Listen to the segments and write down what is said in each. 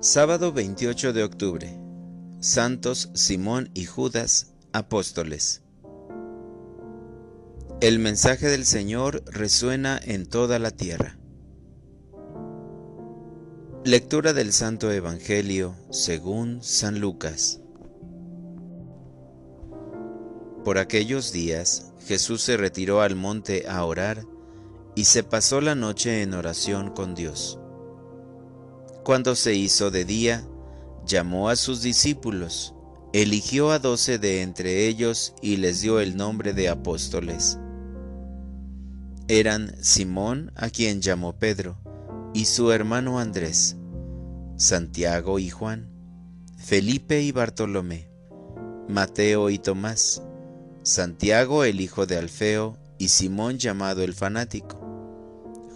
Sábado 28 de octubre. Santos Simón y Judas, apóstoles. El mensaje del Señor resuena en toda la tierra. Lectura del Santo Evangelio según San Lucas. Por aquellos días Jesús se retiró al monte a orar y se pasó la noche en oración con Dios. Cuando se hizo de día, llamó a sus discípulos, eligió a doce de entre ellos y les dio el nombre de apóstoles. Eran Simón, a quien llamó Pedro, y su hermano Andrés, Santiago y Juan, Felipe y Bartolomé, Mateo y Tomás, Santiago el hijo de Alfeo y Simón llamado el fanático,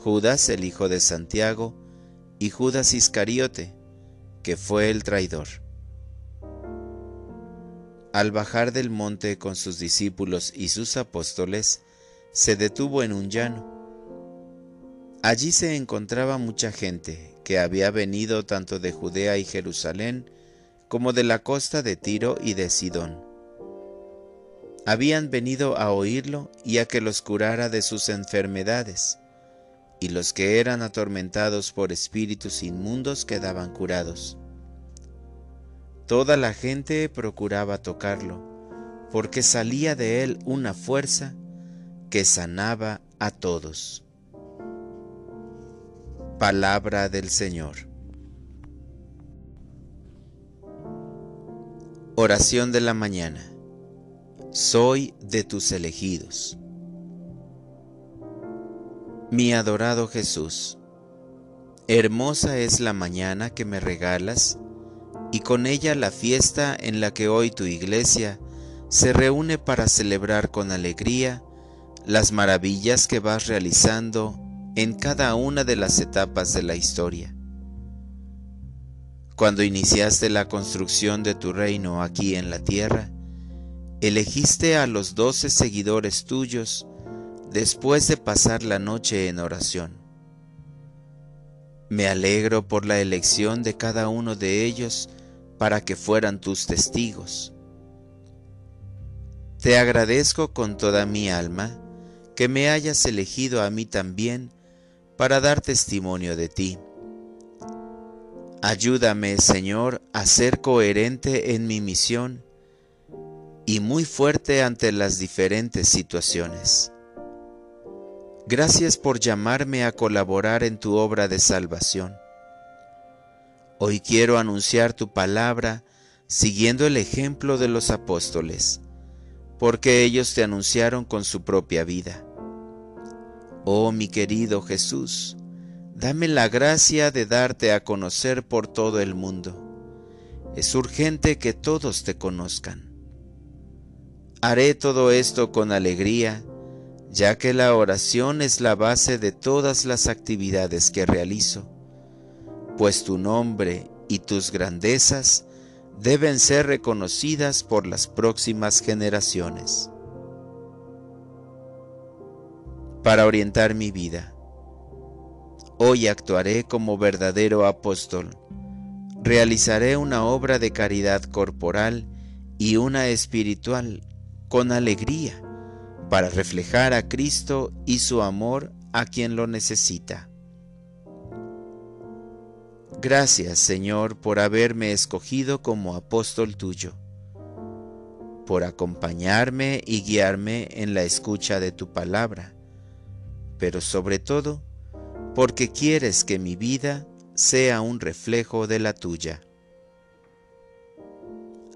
Judas el hijo de Santiago, y Judas Iscariote, que fue el traidor. Al bajar del monte con sus discípulos y sus apóstoles, se detuvo en un llano. Allí se encontraba mucha gente que había venido tanto de Judea y Jerusalén como de la costa de Tiro y de Sidón. Habían venido a oírlo y a que los curara de sus enfermedades y los que eran atormentados por espíritus inmundos quedaban curados. Toda la gente procuraba tocarlo, porque salía de él una fuerza que sanaba a todos. Palabra del Señor. Oración de la mañana. Soy de tus elegidos. Mi adorado Jesús, hermosa es la mañana que me regalas y con ella la fiesta en la que hoy tu iglesia se reúne para celebrar con alegría las maravillas que vas realizando en cada una de las etapas de la historia. Cuando iniciaste la construcción de tu reino aquí en la tierra, elegiste a los doce seguidores tuyos después de pasar la noche en oración. Me alegro por la elección de cada uno de ellos para que fueran tus testigos. Te agradezco con toda mi alma que me hayas elegido a mí también para dar testimonio de ti. Ayúdame, Señor, a ser coherente en mi misión y muy fuerte ante las diferentes situaciones. Gracias por llamarme a colaborar en tu obra de salvación. Hoy quiero anunciar tu palabra siguiendo el ejemplo de los apóstoles, porque ellos te anunciaron con su propia vida. Oh mi querido Jesús, dame la gracia de darte a conocer por todo el mundo. Es urgente que todos te conozcan. Haré todo esto con alegría ya que la oración es la base de todas las actividades que realizo, pues tu nombre y tus grandezas deben ser reconocidas por las próximas generaciones. Para orientar mi vida, hoy actuaré como verdadero apóstol, realizaré una obra de caridad corporal y una espiritual con alegría para reflejar a Cristo y su amor a quien lo necesita. Gracias, Señor, por haberme escogido como apóstol tuyo, por acompañarme y guiarme en la escucha de tu palabra, pero sobre todo, porque quieres que mi vida sea un reflejo de la tuya.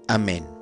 Amén.